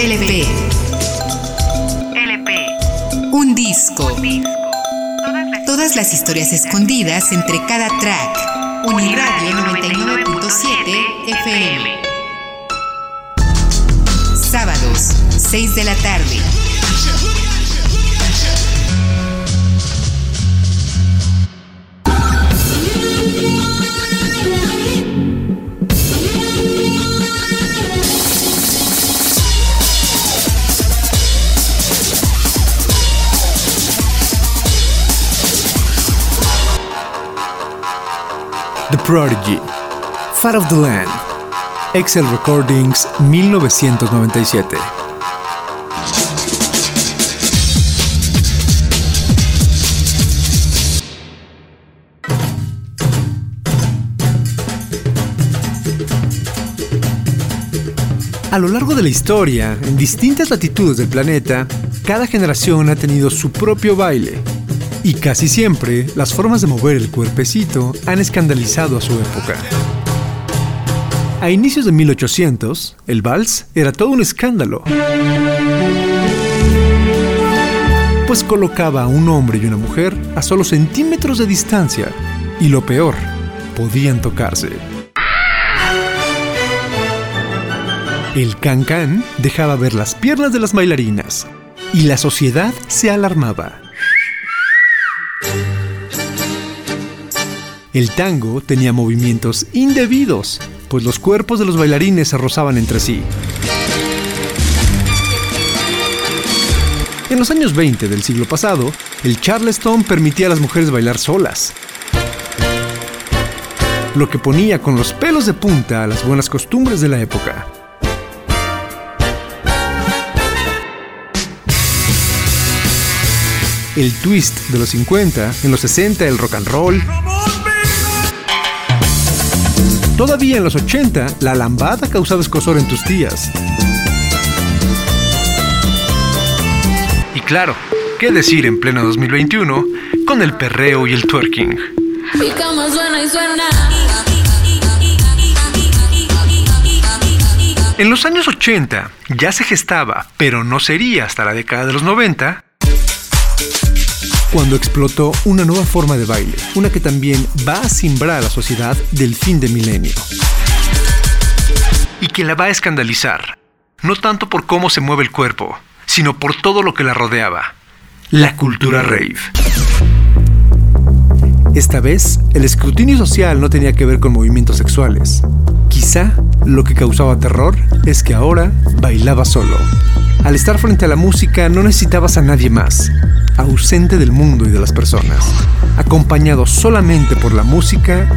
LP. LP. Un disco. Todas las historias escondidas entre cada track. Uniradio 99.7 FM. Sábados, 6 de la tarde. Prodigy, Fat of the Land, Excel Recordings 1997. A lo largo de la historia, en distintas latitudes del planeta, cada generación ha tenido su propio baile. Y casi siempre, las formas de mover el cuerpecito han escandalizado a su época. A inicios de 1800, el vals era todo un escándalo. Pues colocaba a un hombre y una mujer a solo centímetros de distancia. Y lo peor, podían tocarse. El can-can dejaba ver las piernas de las bailarinas y la sociedad se alarmaba. El tango tenía movimientos indebidos, pues los cuerpos de los bailarines se rozaban entre sí. En los años 20 del siglo pasado, el Charleston permitía a las mujeres bailar solas, lo que ponía con los pelos de punta a las buenas costumbres de la época. El twist de los 50, en los 60 el rock and roll, Todavía en los 80, la lambada causaba escosor en tus tías. Y claro, ¿qué decir en pleno 2021 con el perreo y el twerking? Y como suena y suena. En los años 80 ya se gestaba, pero no sería hasta la década de los 90, cuando explotó una nueva forma de baile, una que también va a simbrar a la sociedad del fin de milenio. Y que la va a escandalizar, no tanto por cómo se mueve el cuerpo, sino por todo lo que la rodeaba, la cultura rave. Esta vez, el escrutinio social no tenía que ver con movimientos sexuales. Quizá lo que causaba terror es que ahora bailaba solo. Al estar frente a la música no necesitabas a nadie más, ausente del mundo y de las personas, acompañado solamente por la música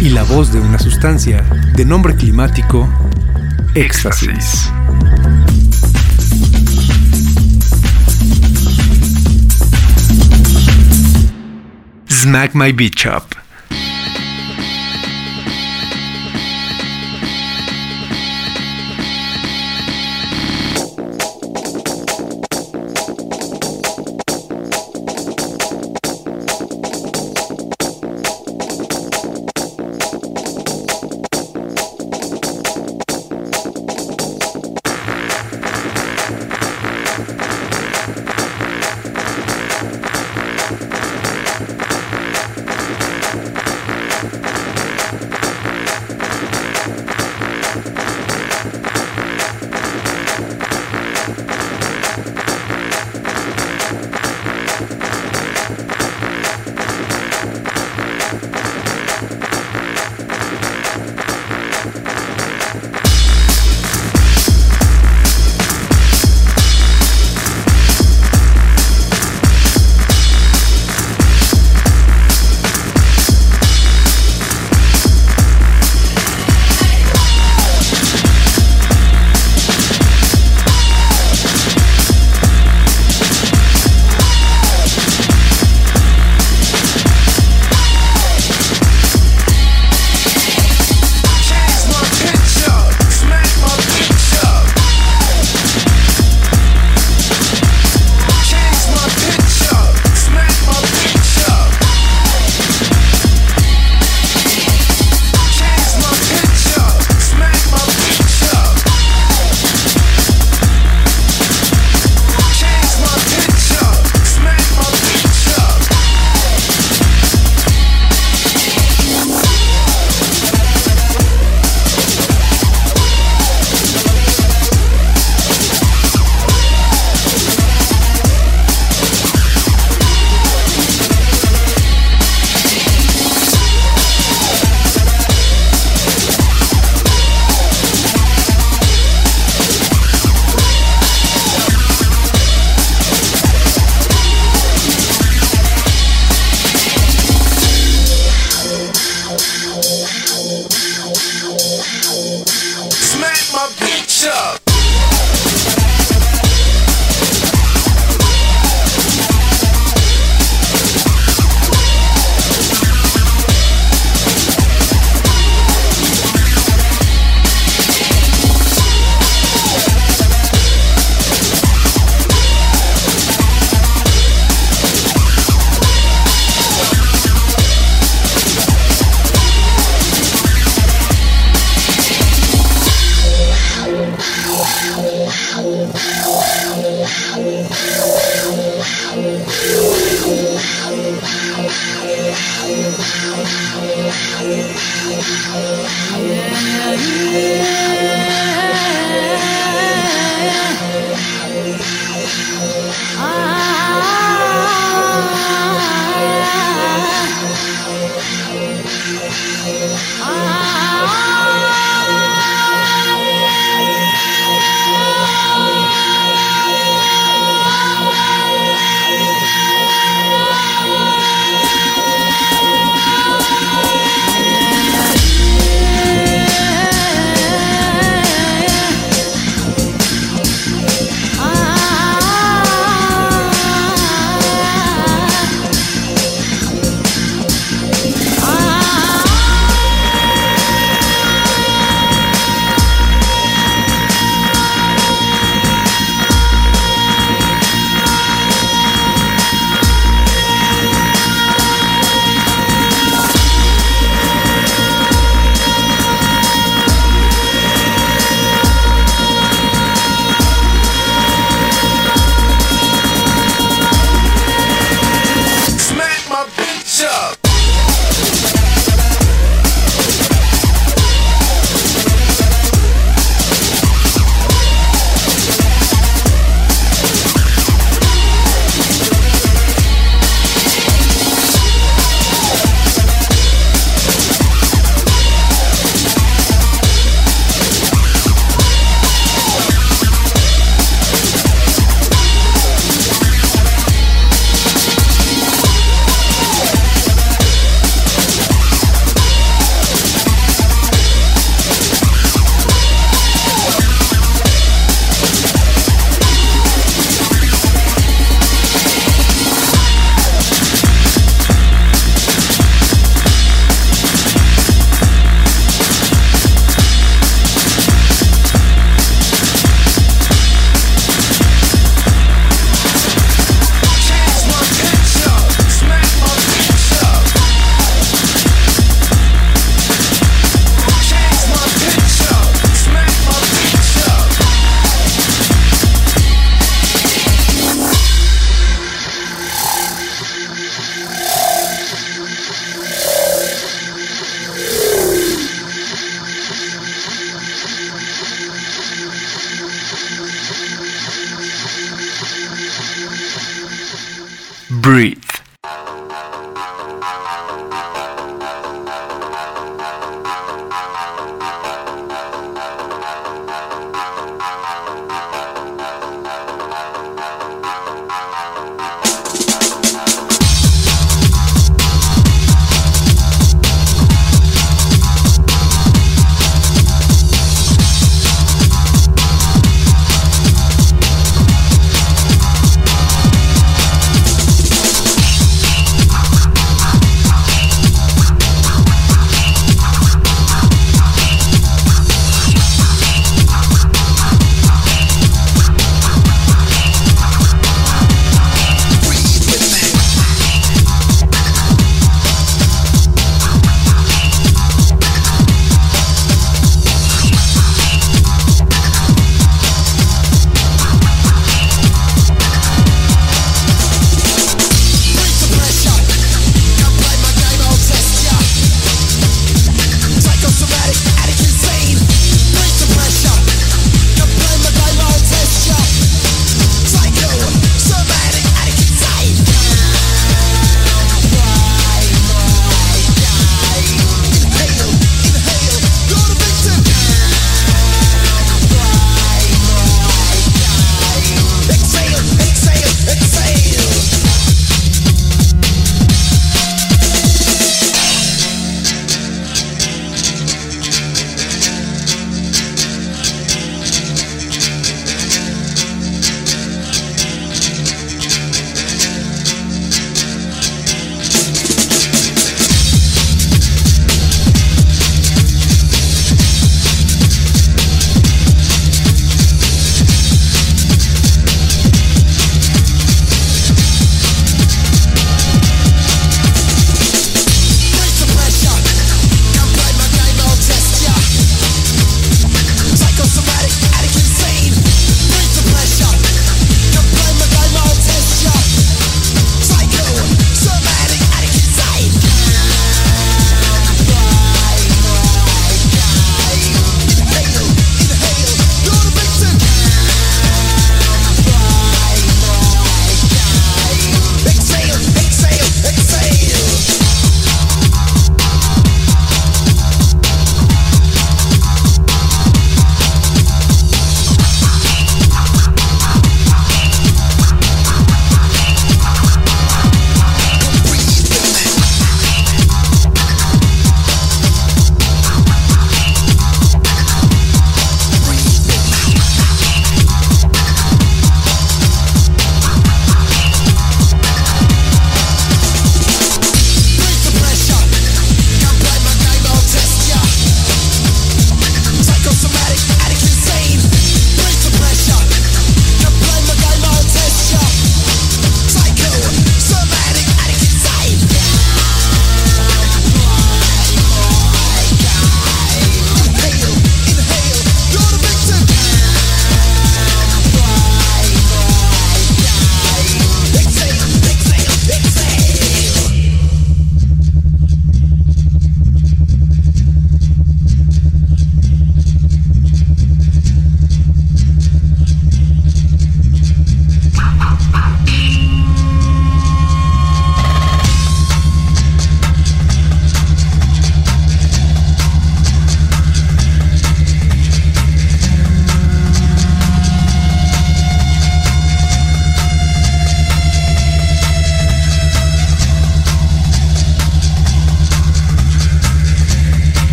y la voz de una sustancia de nombre climático, éxtasis. Smack my bitch up.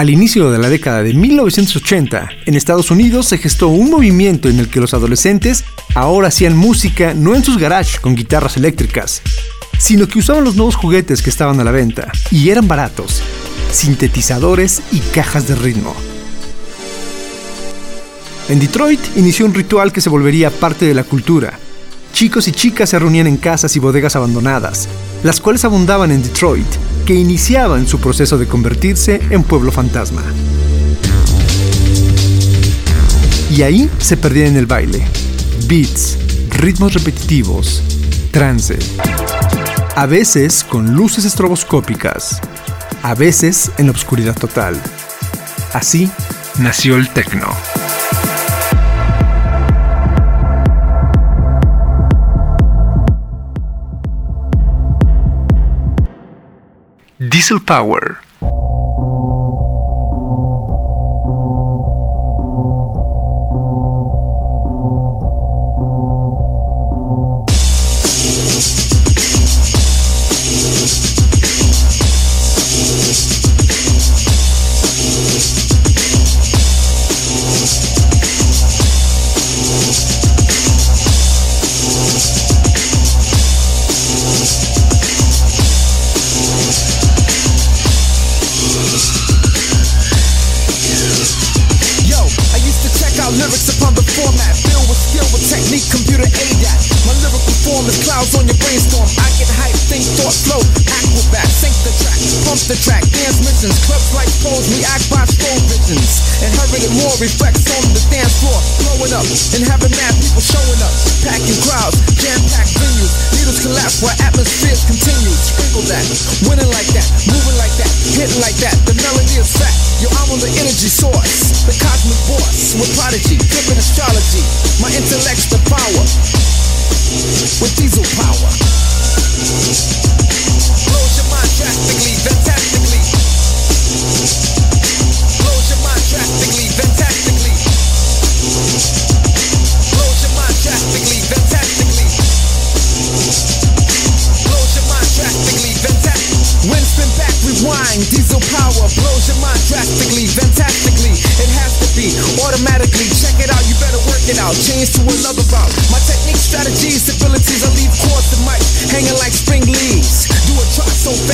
Al inicio de la década de 1980, en Estados Unidos se gestó un movimiento en el que los adolescentes ahora hacían música no en sus garages con guitarras eléctricas, sino que usaban los nuevos juguetes que estaban a la venta y eran baratos, sintetizadores y cajas de ritmo. En Detroit inició un ritual que se volvería parte de la cultura. Chicos y chicas se reunían en casas y bodegas abandonadas, las cuales abundaban en Detroit que iniciaban su proceso de convertirse en pueblo fantasma. Y ahí se perdían en el baile. Beats, ritmos repetitivos, trance. A veces con luces estroboscópicas, a veces en obscuridad total. Así nació el techno. Diesel Power.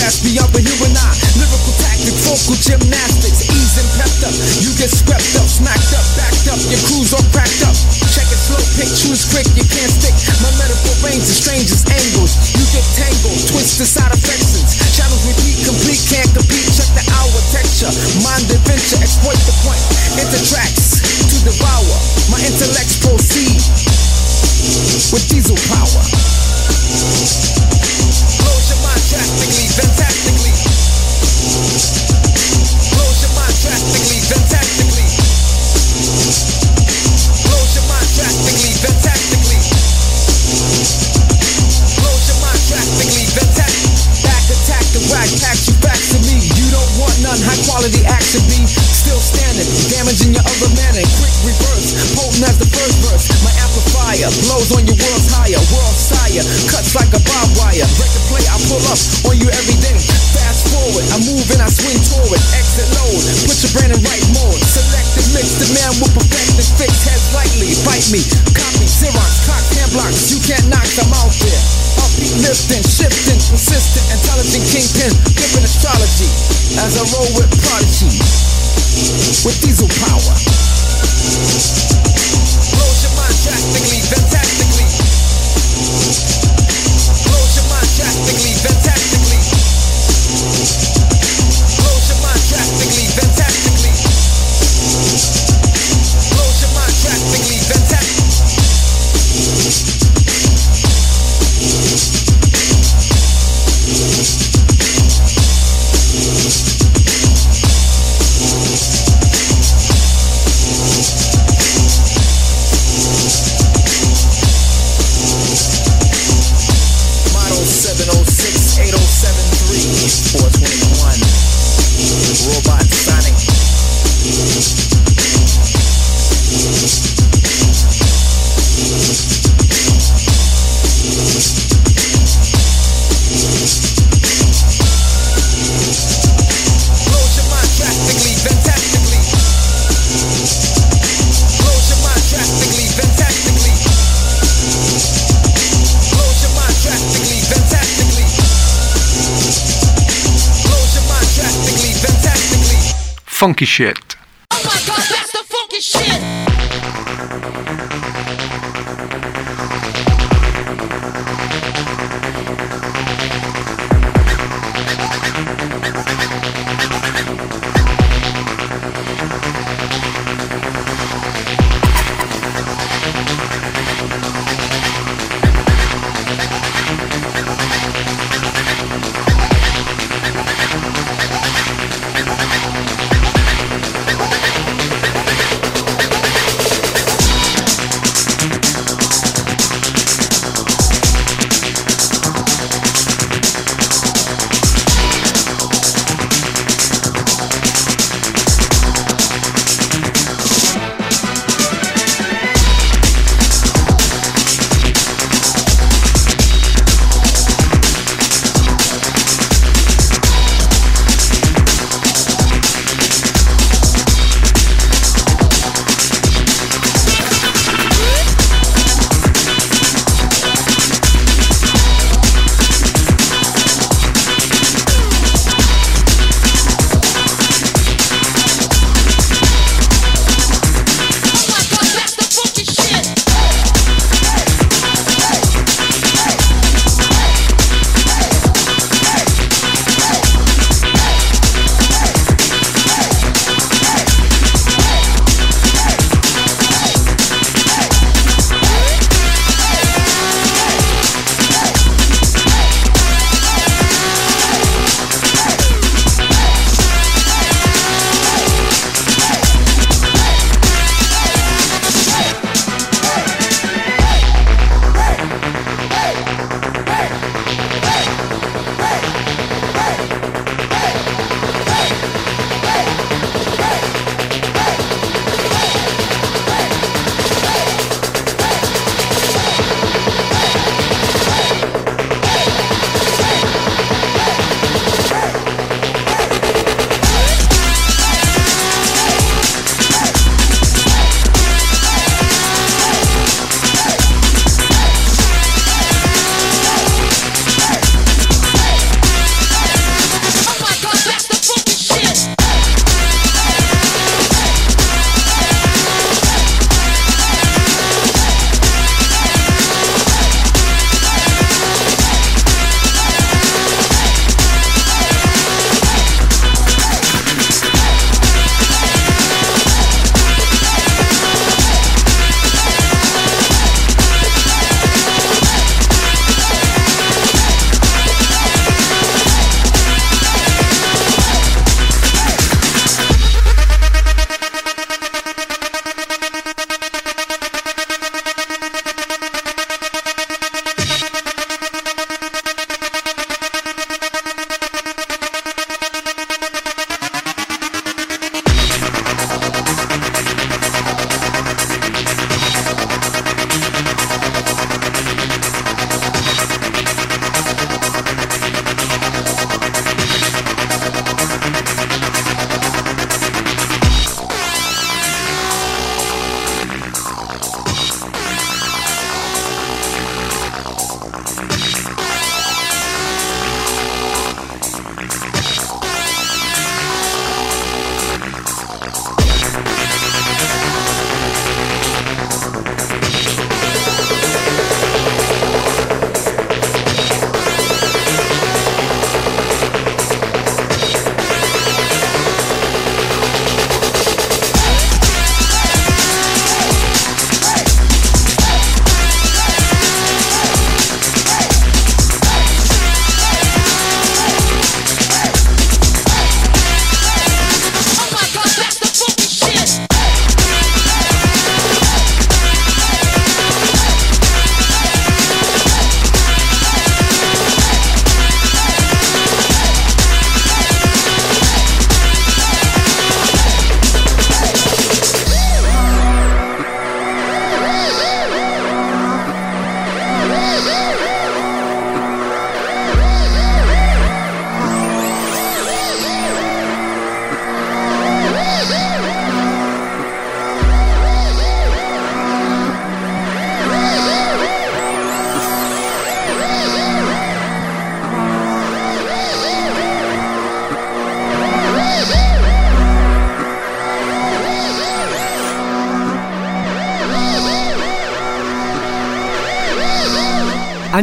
past me up, but you and I. Lyrical tactics, vocal gymnastics, ease and pepped up. You get swept up, smacked up, backed up. Your crews all cracked up. Check it slow, pick, choose quick, you can't stick. My medical range is strangest angles. You get tangled, twist inside of fences. Shadows repeat, complete, can't compete. Check the hour texture, mind adventure, exploit the point. Enter tracks to devour. My intellects proceed with diesel power fantastically, fantastically. Your mind drastically, fantastically. quality action be still standing, damaging your other man in quick reverse, potent as the first verse. My amplifier blows on your world's higher, world sire, cuts like a barbed wire. Break the play, I pull up on you every day. Fast forward. I move and I swing toward. Exit load. Put your brand in right mode. Select the mix. The man will perfect the fix. Heads lightly. Bite me. Copy. Xerox. Cocktail blocks. You can't knock. them out there. Upbeat, lifting, shifting, consistent, intelligent kingpin, different astrology. As I roll with prodigy, with diesel power. Close your mind drastically. Funky shit.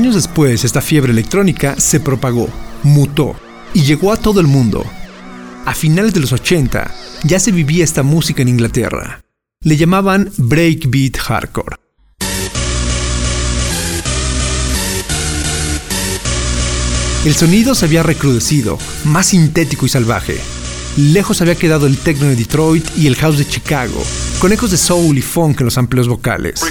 Años después, esta fiebre electrónica se propagó, mutó y llegó a todo el mundo. A finales de los 80 ya se vivía esta música en Inglaterra. Le llamaban breakbeat hardcore. El sonido se había recrudecido, más sintético y salvaje. Lejos había quedado el techno de Detroit y el house de Chicago, con ecos de soul y funk en los amplios vocales.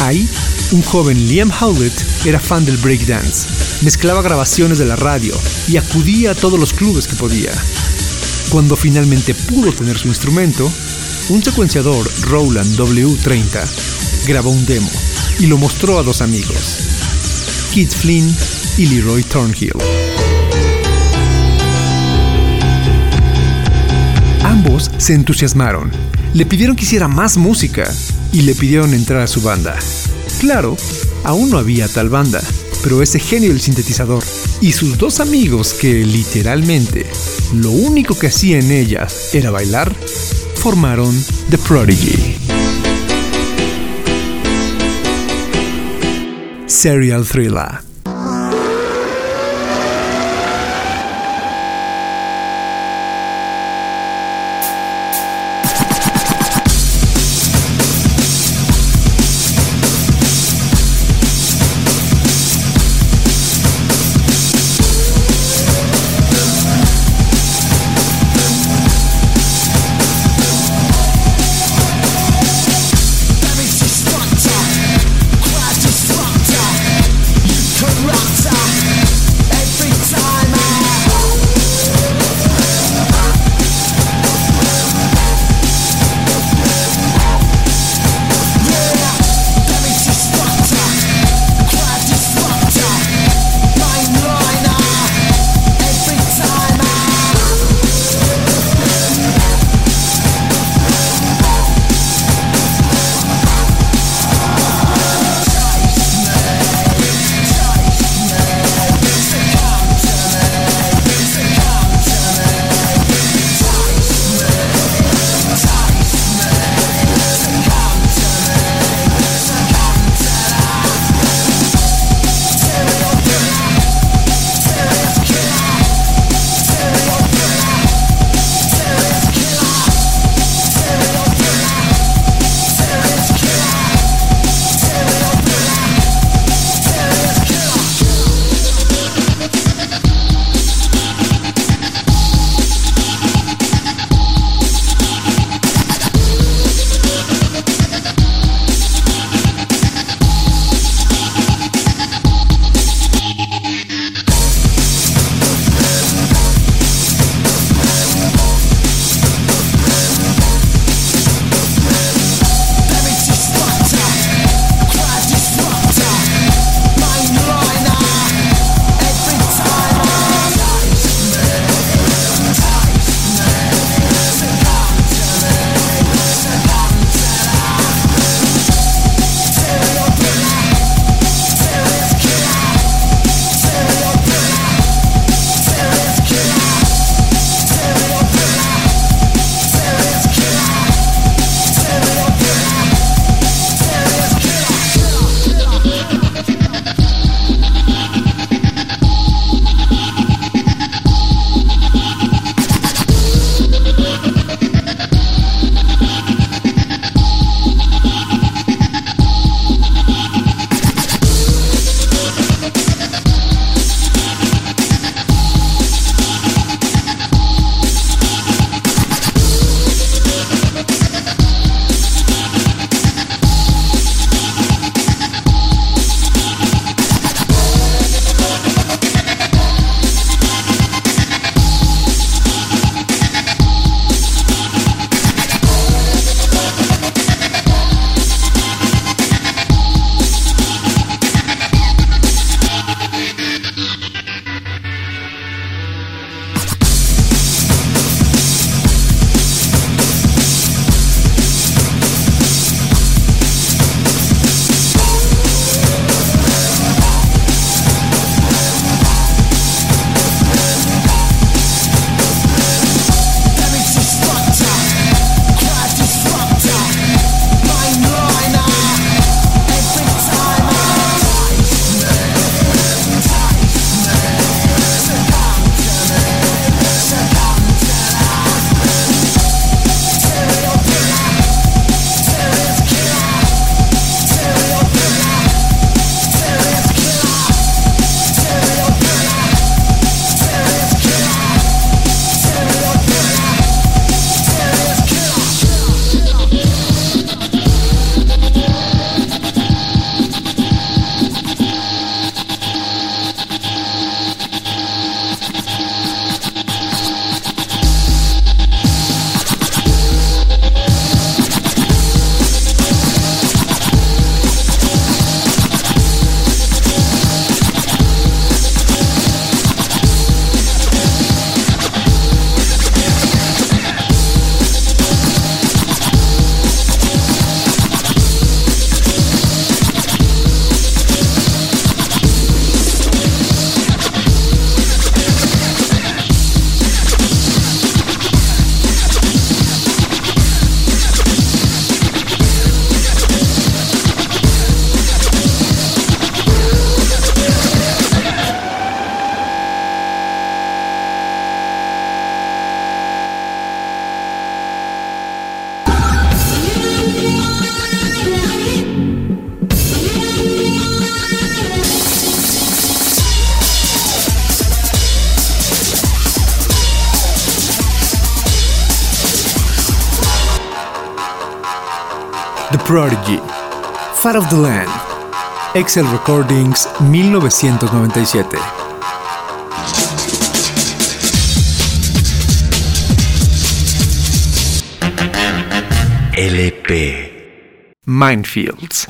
Ahí, un joven Liam Howlett era fan del breakdance, mezclaba grabaciones de la radio y acudía a todos los clubes que podía. Cuando finalmente pudo tener su instrumento, un secuenciador Roland W30 grabó un demo y lo mostró a dos amigos, Keith Flynn y Leroy Thornhill. Ambos se entusiasmaron, le pidieron que hiciera más música y le pidieron entrar a su banda. Claro, aún no había tal banda, pero ese genio del sintetizador y sus dos amigos que literalmente lo único que hacían ellas era bailar, formaron The Prodigy. Serial Thriller. Of the Land, Excel Recordings 1997. LP. Minefields.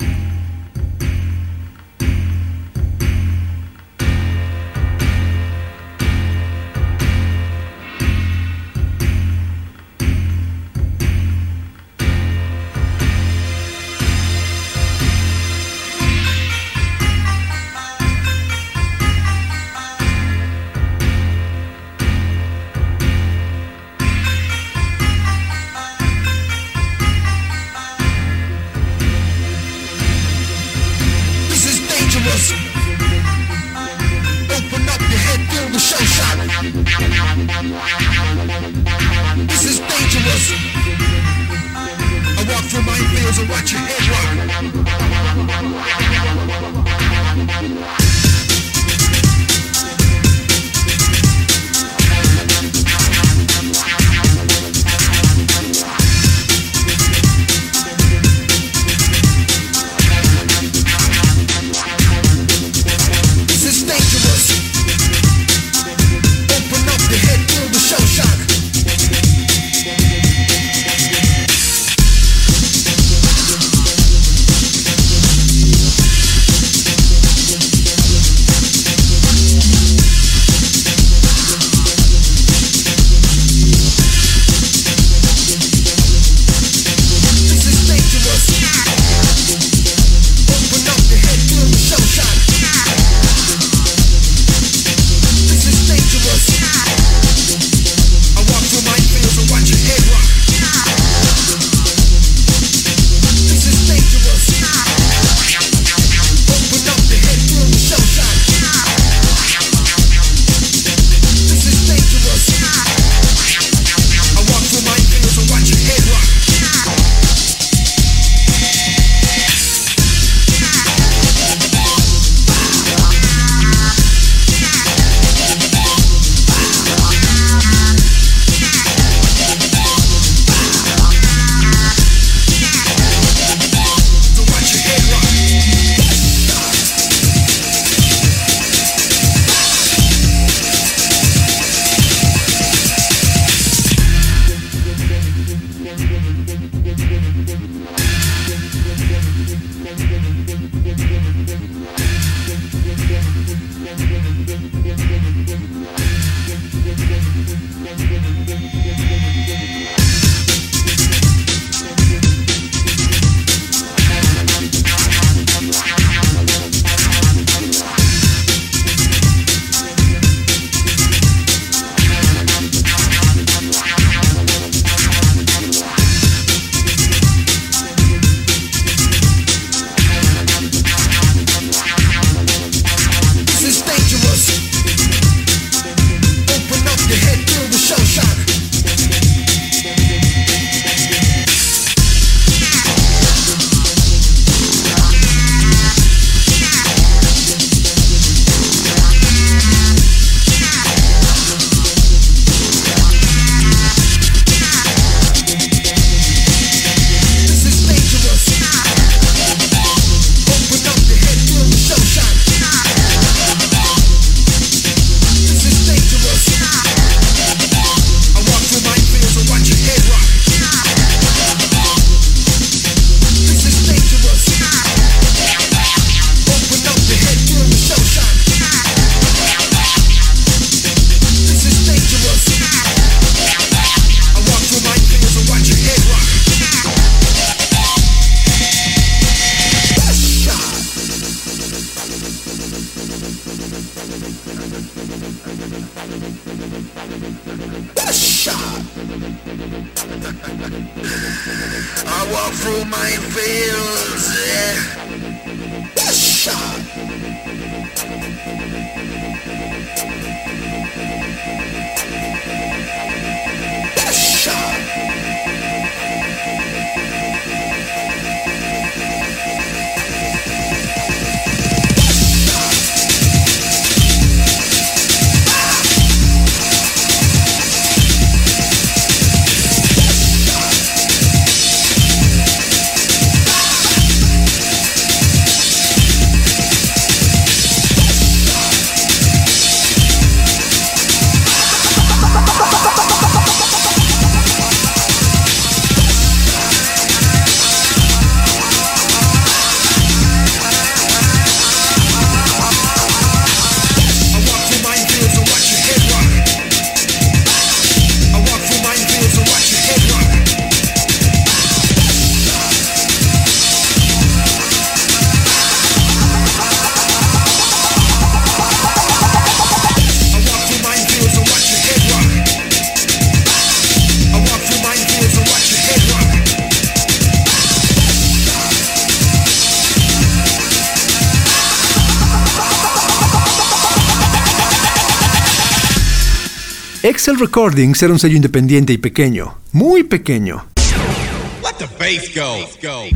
Excel Recordings era un sello independiente y pequeño, muy pequeño.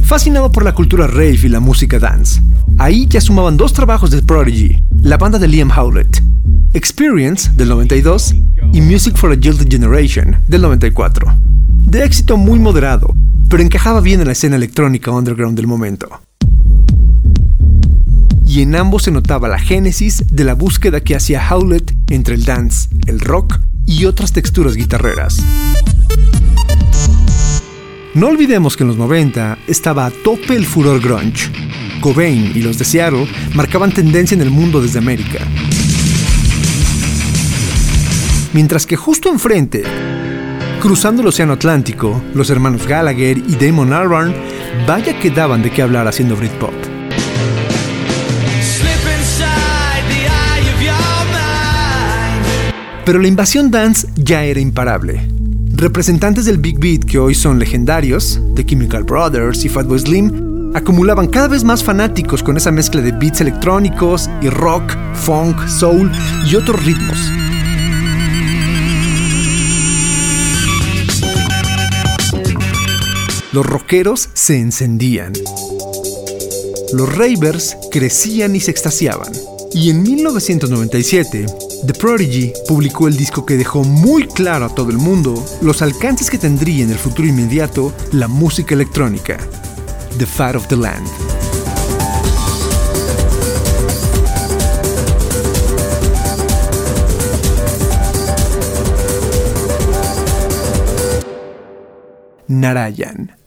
Fascinado por la cultura rave y la música dance, ahí ya sumaban dos trabajos de Prodigy, la banda de Liam Howlett, Experience del 92 y Music for a Gilded Generation del 94. De éxito muy moderado, pero encajaba bien en la escena electrónica underground del momento. Y en ambos se notaba la génesis de la búsqueda que hacía Howlett entre el dance, el rock y otras texturas guitarreras. No olvidemos que en los 90 estaba a tope el furor grunge. Cobain y los de Seattle marcaban tendencia en el mundo desde América. Mientras que justo enfrente, cruzando el Océano Atlántico, los hermanos Gallagher y Damon Albarn vaya que daban de qué hablar haciendo Britpop. Pero la invasión dance ya era imparable. Representantes del Big Beat que hoy son legendarios, The Chemical Brothers y Fatboy Slim, acumulaban cada vez más fanáticos con esa mezcla de beats electrónicos y rock, funk, soul y otros ritmos. Los rockeros se encendían. Los ravers crecían y se extasiaban. Y en 1997, The Prodigy publicó el disco que dejó muy claro a todo el mundo los alcances que tendría en el futuro inmediato la música electrónica, The Fat of the Land. Narayan.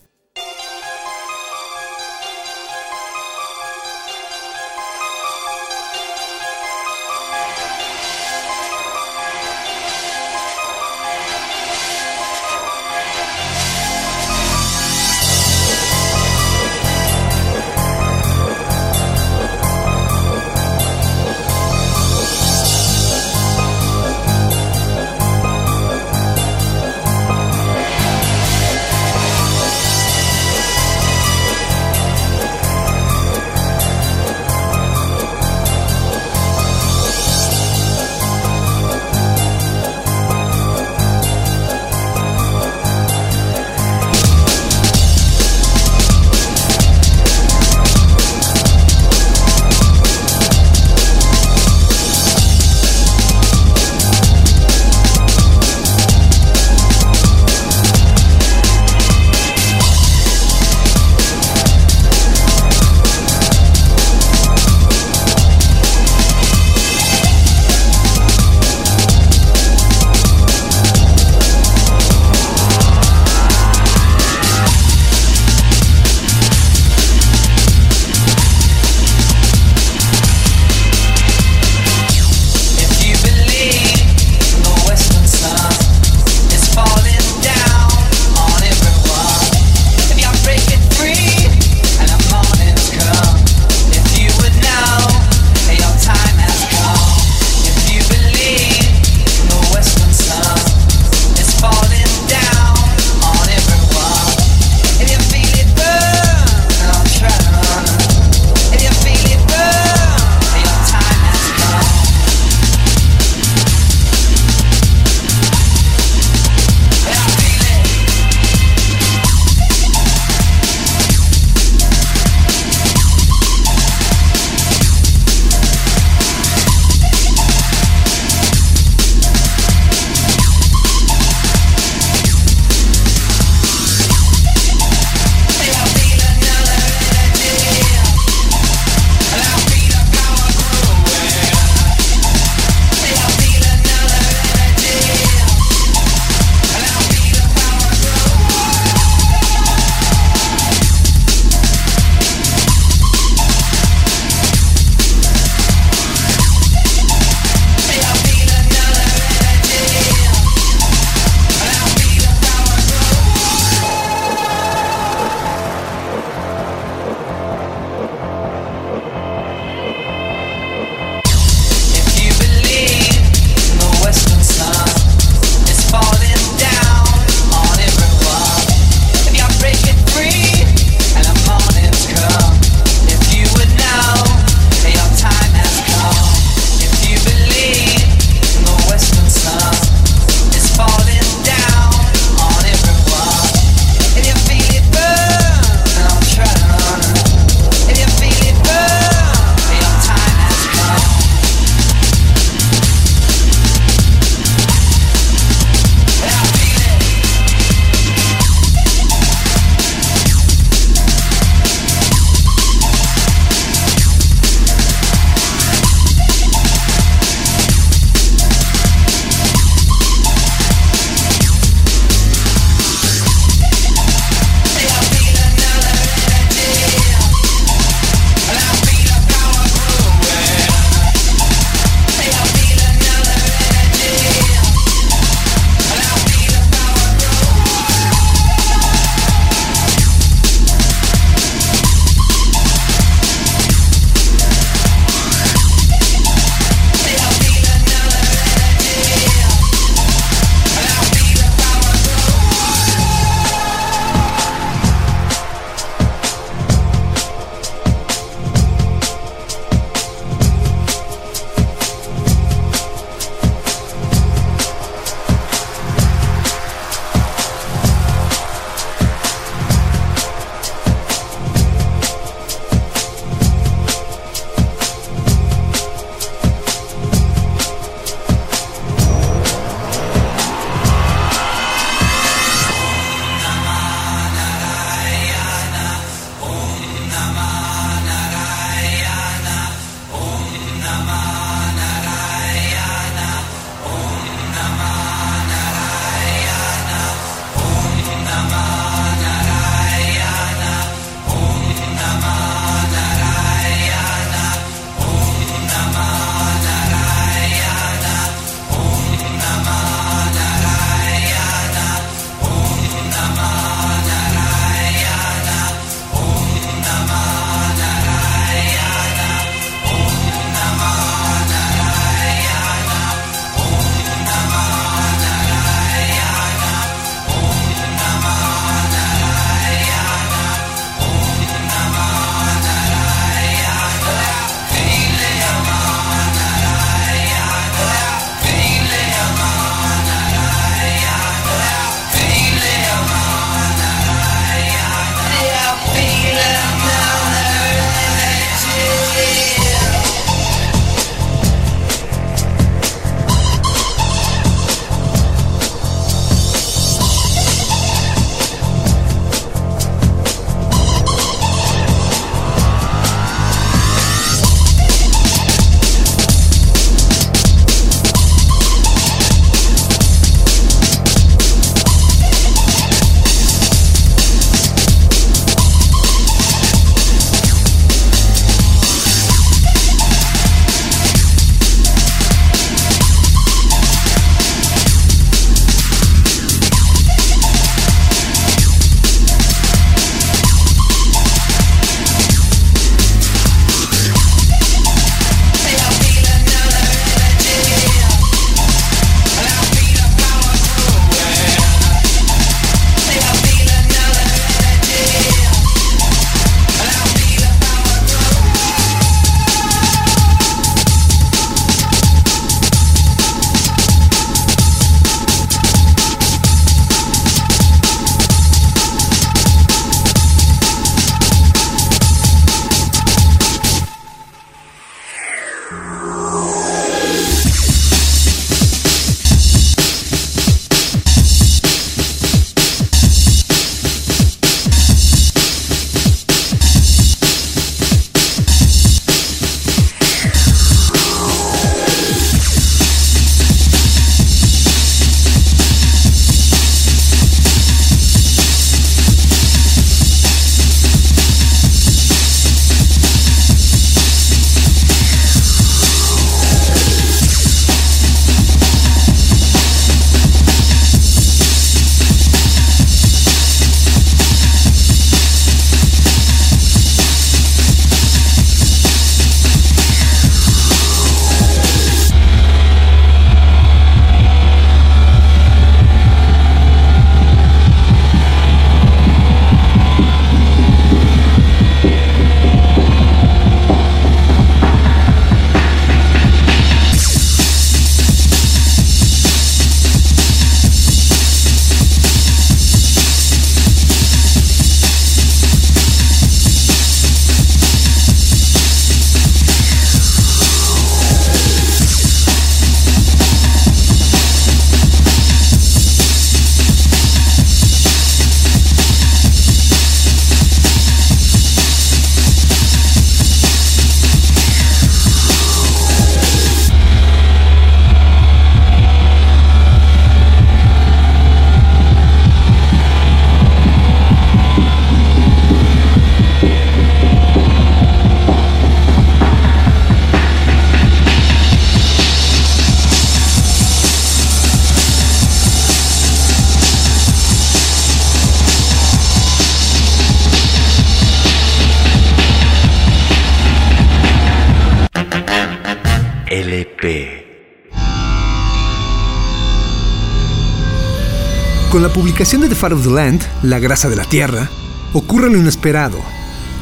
Publicación de The Fat of the Land, La grasa de la tierra, ocurre lo inesperado.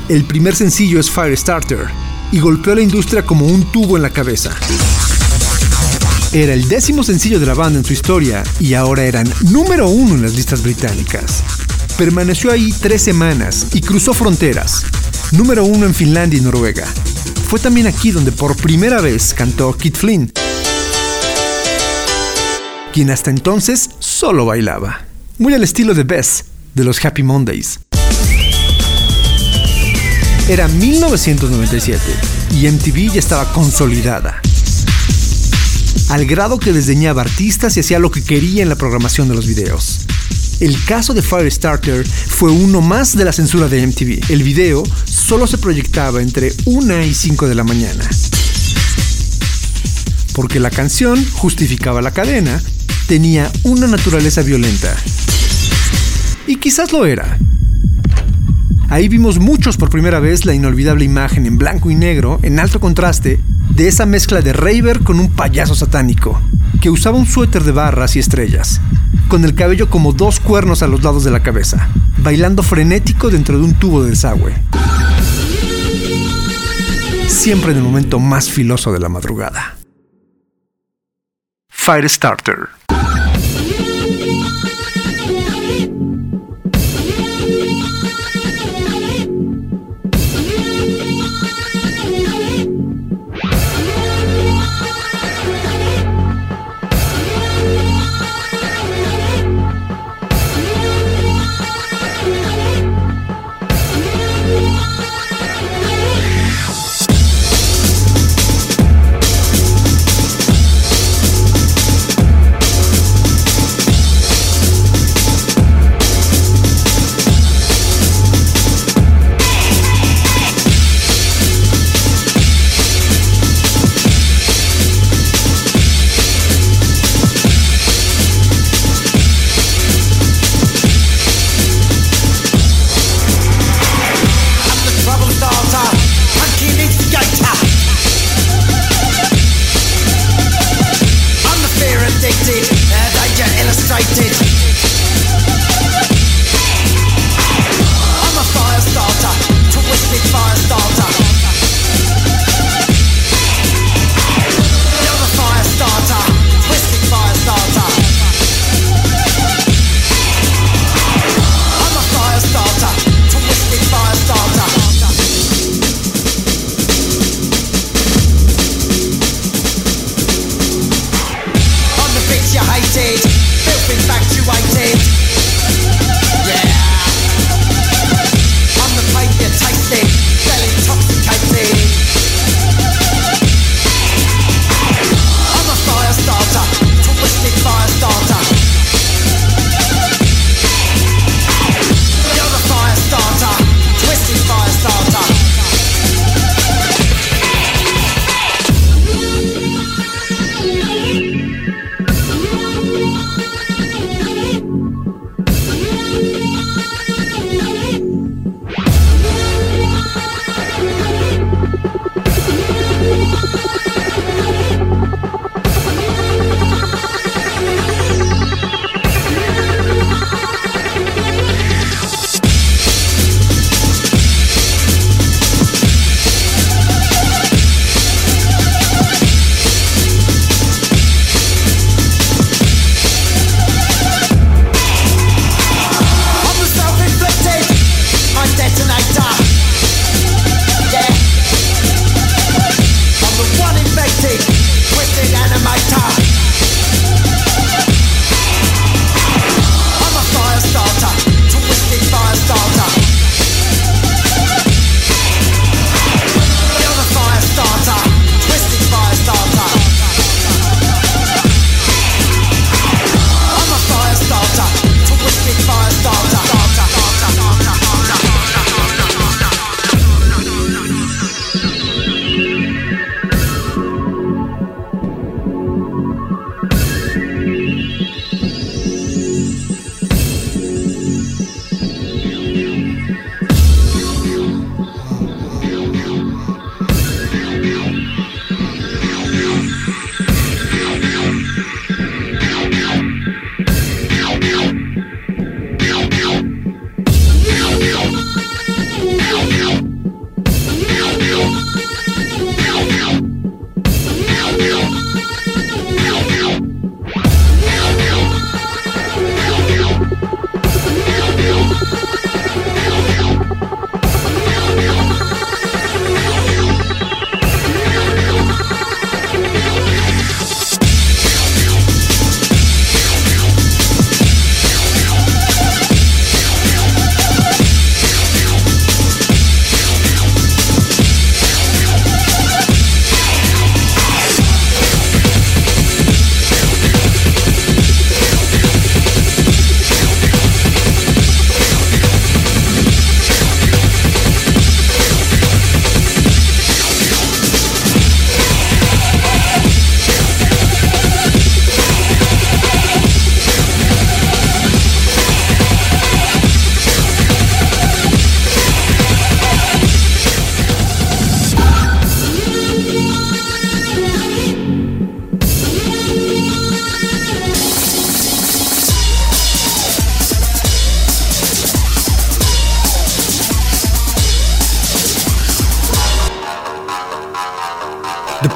El primer sencillo es Firestarter y golpeó a la industria como un tubo en la cabeza. Era el décimo sencillo de la banda en su historia y ahora eran número uno en las listas británicas. Permaneció ahí tres semanas y cruzó fronteras. Número uno en Finlandia y Noruega. Fue también aquí donde por primera vez cantó Kit Flynn, quien hasta entonces solo bailaba. Muy al estilo de Bess, de los Happy Mondays. Era 1997 y MTV ya estaba consolidada. Al grado que desdeñaba artistas y hacía lo que quería en la programación de los videos. El caso de Firestarter fue uno más de la censura de MTV. El video solo se proyectaba entre 1 y 5 de la mañana. Porque la canción justificaba la cadena, tenía una naturaleza violenta. Y quizás lo era. Ahí vimos muchos por primera vez la inolvidable imagen en blanco y negro, en alto contraste, de esa mezcla de raver con un payaso satánico, que usaba un suéter de barras y estrellas, con el cabello como dos cuernos a los lados de la cabeza, bailando frenético dentro de un tubo de desagüe. Siempre en el momento más filoso de la madrugada. Firestarter.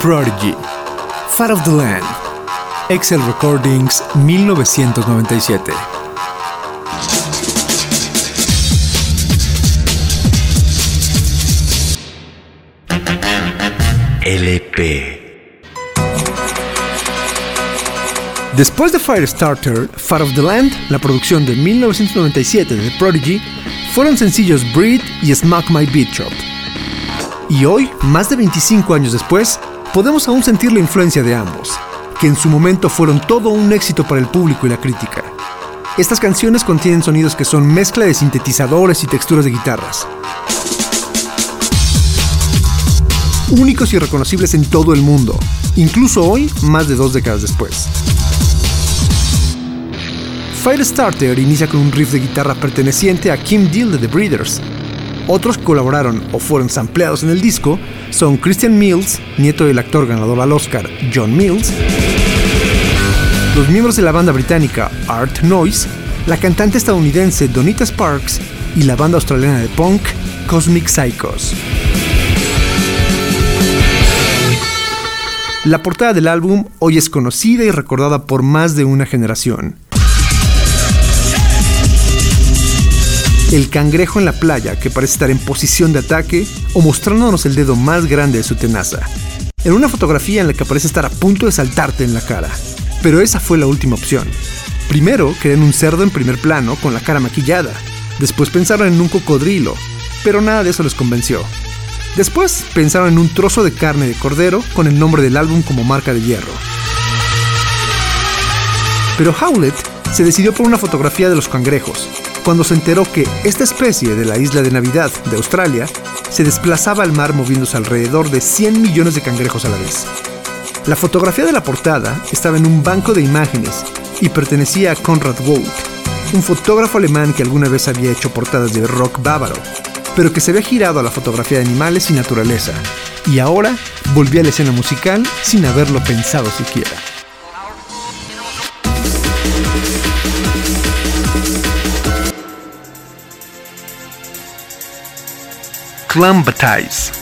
Prodigy, Fat of the Land, Excel Recordings 1997. LP. Después de Firestarter, Fat of the Land, la producción de 1997 de The Prodigy, fueron sencillos Breed y Smack My Beat Shop. Y hoy, más de 25 años después, podemos aún sentir la influencia de ambos, que en su momento fueron todo un éxito para el público y la crítica. Estas canciones contienen sonidos que son mezcla de sintetizadores y texturas de guitarras. Únicos y reconocibles en todo el mundo, incluso hoy, más de dos décadas después. Firestarter inicia con un riff de guitarra perteneciente a Kim Deal de The Breeders. Otros que colaboraron o fueron sampleados en el disco son Christian Mills, nieto del actor ganador al Oscar John Mills, los miembros de la banda británica Art Noise, la cantante estadounidense Donita Sparks y la banda australiana de punk Cosmic Psychos. La portada del álbum hoy es conocida y recordada por más de una generación. El cangrejo en la playa que parece estar en posición de ataque o mostrándonos el dedo más grande de su tenaza. En una fotografía en la que parece estar a punto de saltarte en la cara. Pero esa fue la última opción. Primero querían un cerdo en primer plano con la cara maquillada. Después pensaron en un cocodrilo, pero nada de eso les convenció. Después pensaron en un trozo de carne de cordero con el nombre del álbum como marca de hierro. Pero Howlett se decidió por una fotografía de los cangrejos, cuando se enteró que esta especie de la isla de Navidad de Australia se desplazaba al mar moviéndose alrededor de 100 millones de cangrejos a la vez. La fotografía de la portada estaba en un banco de imágenes y pertenecía a Konrad Wolf, un fotógrafo alemán que alguna vez había hecho portadas de rock bávaro, pero que se había girado a la fotografía de animales y naturaleza, y ahora volvía a la escena musical sin haberlo pensado siquiera. Flambatize.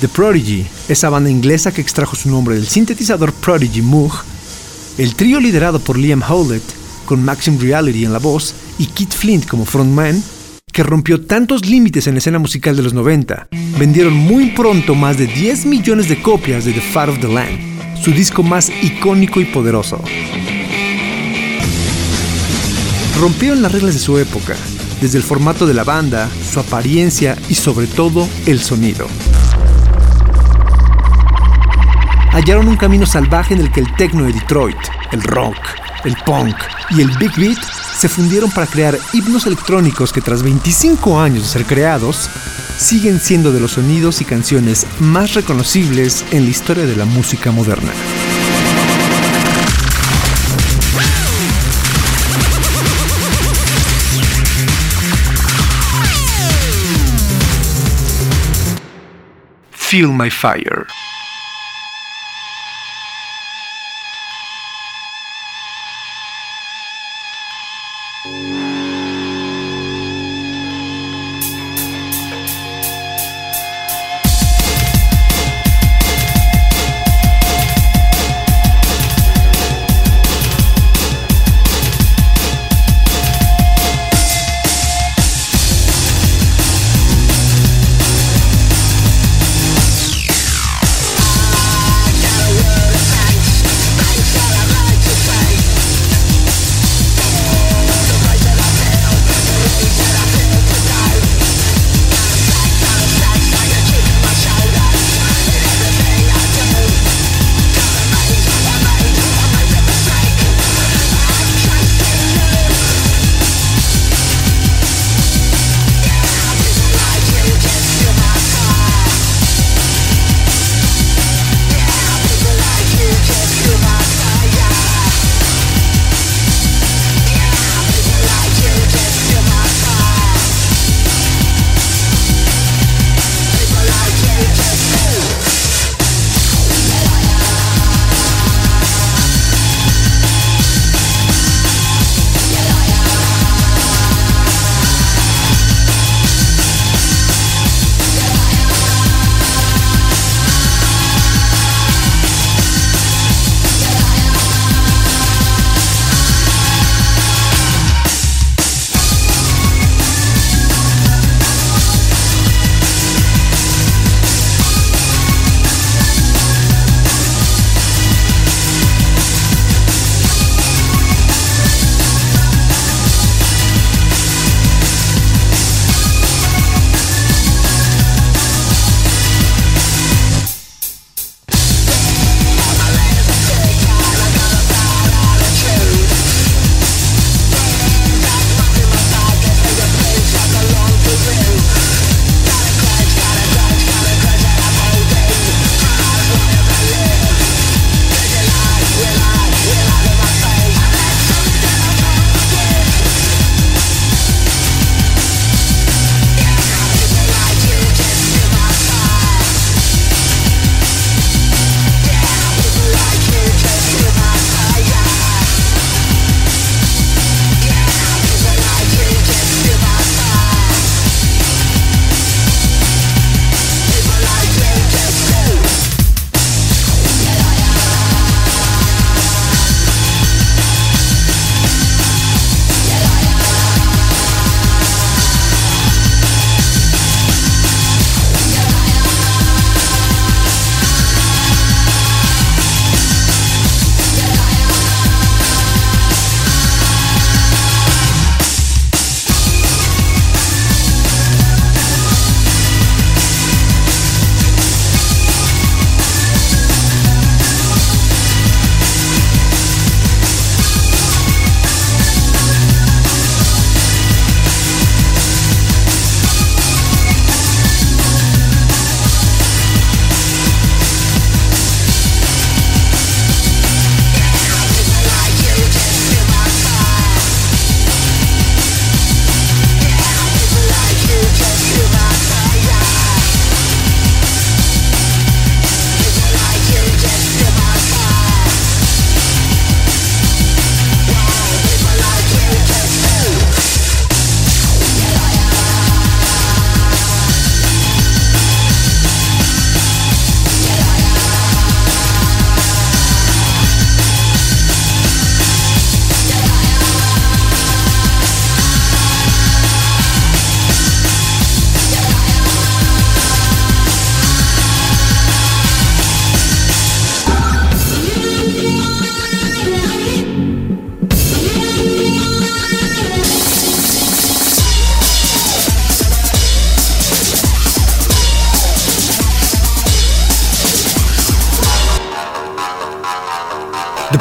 The Prodigy, esa banda inglesa que extrajo su nombre del sintetizador Prodigy Moog, el trío liderado por Liam Howlett, con Maxim Reality en la voz y Keith Flint como frontman, que rompió tantos límites en la escena musical de los 90, vendieron muy pronto más de 10 millones de copias de The Fat of the Land, su disco más icónico y poderoso. Rompieron las reglas de su época, desde el formato de la banda, su apariencia y sobre todo el sonido. Hallaron un camino salvaje en el que el techno de Detroit, el rock, el punk y el big beat se fundieron para crear himnos electrónicos que tras 25 años de ser creados, siguen siendo de los sonidos y canciones más reconocibles en la historia de la música moderna. Feel My Fire.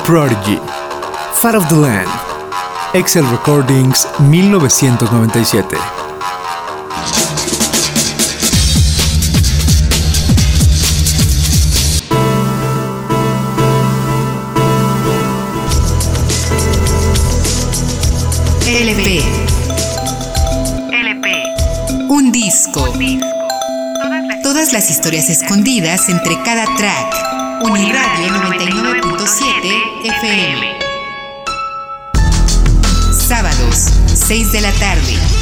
Prodigy, Fat of the Land, Excel Recordings 1997. LP. LP. Un disco. Todas las Todas las historias escondidas entre cada track. Uniradio 99.7 FM. Sábados, 6 de la tarde.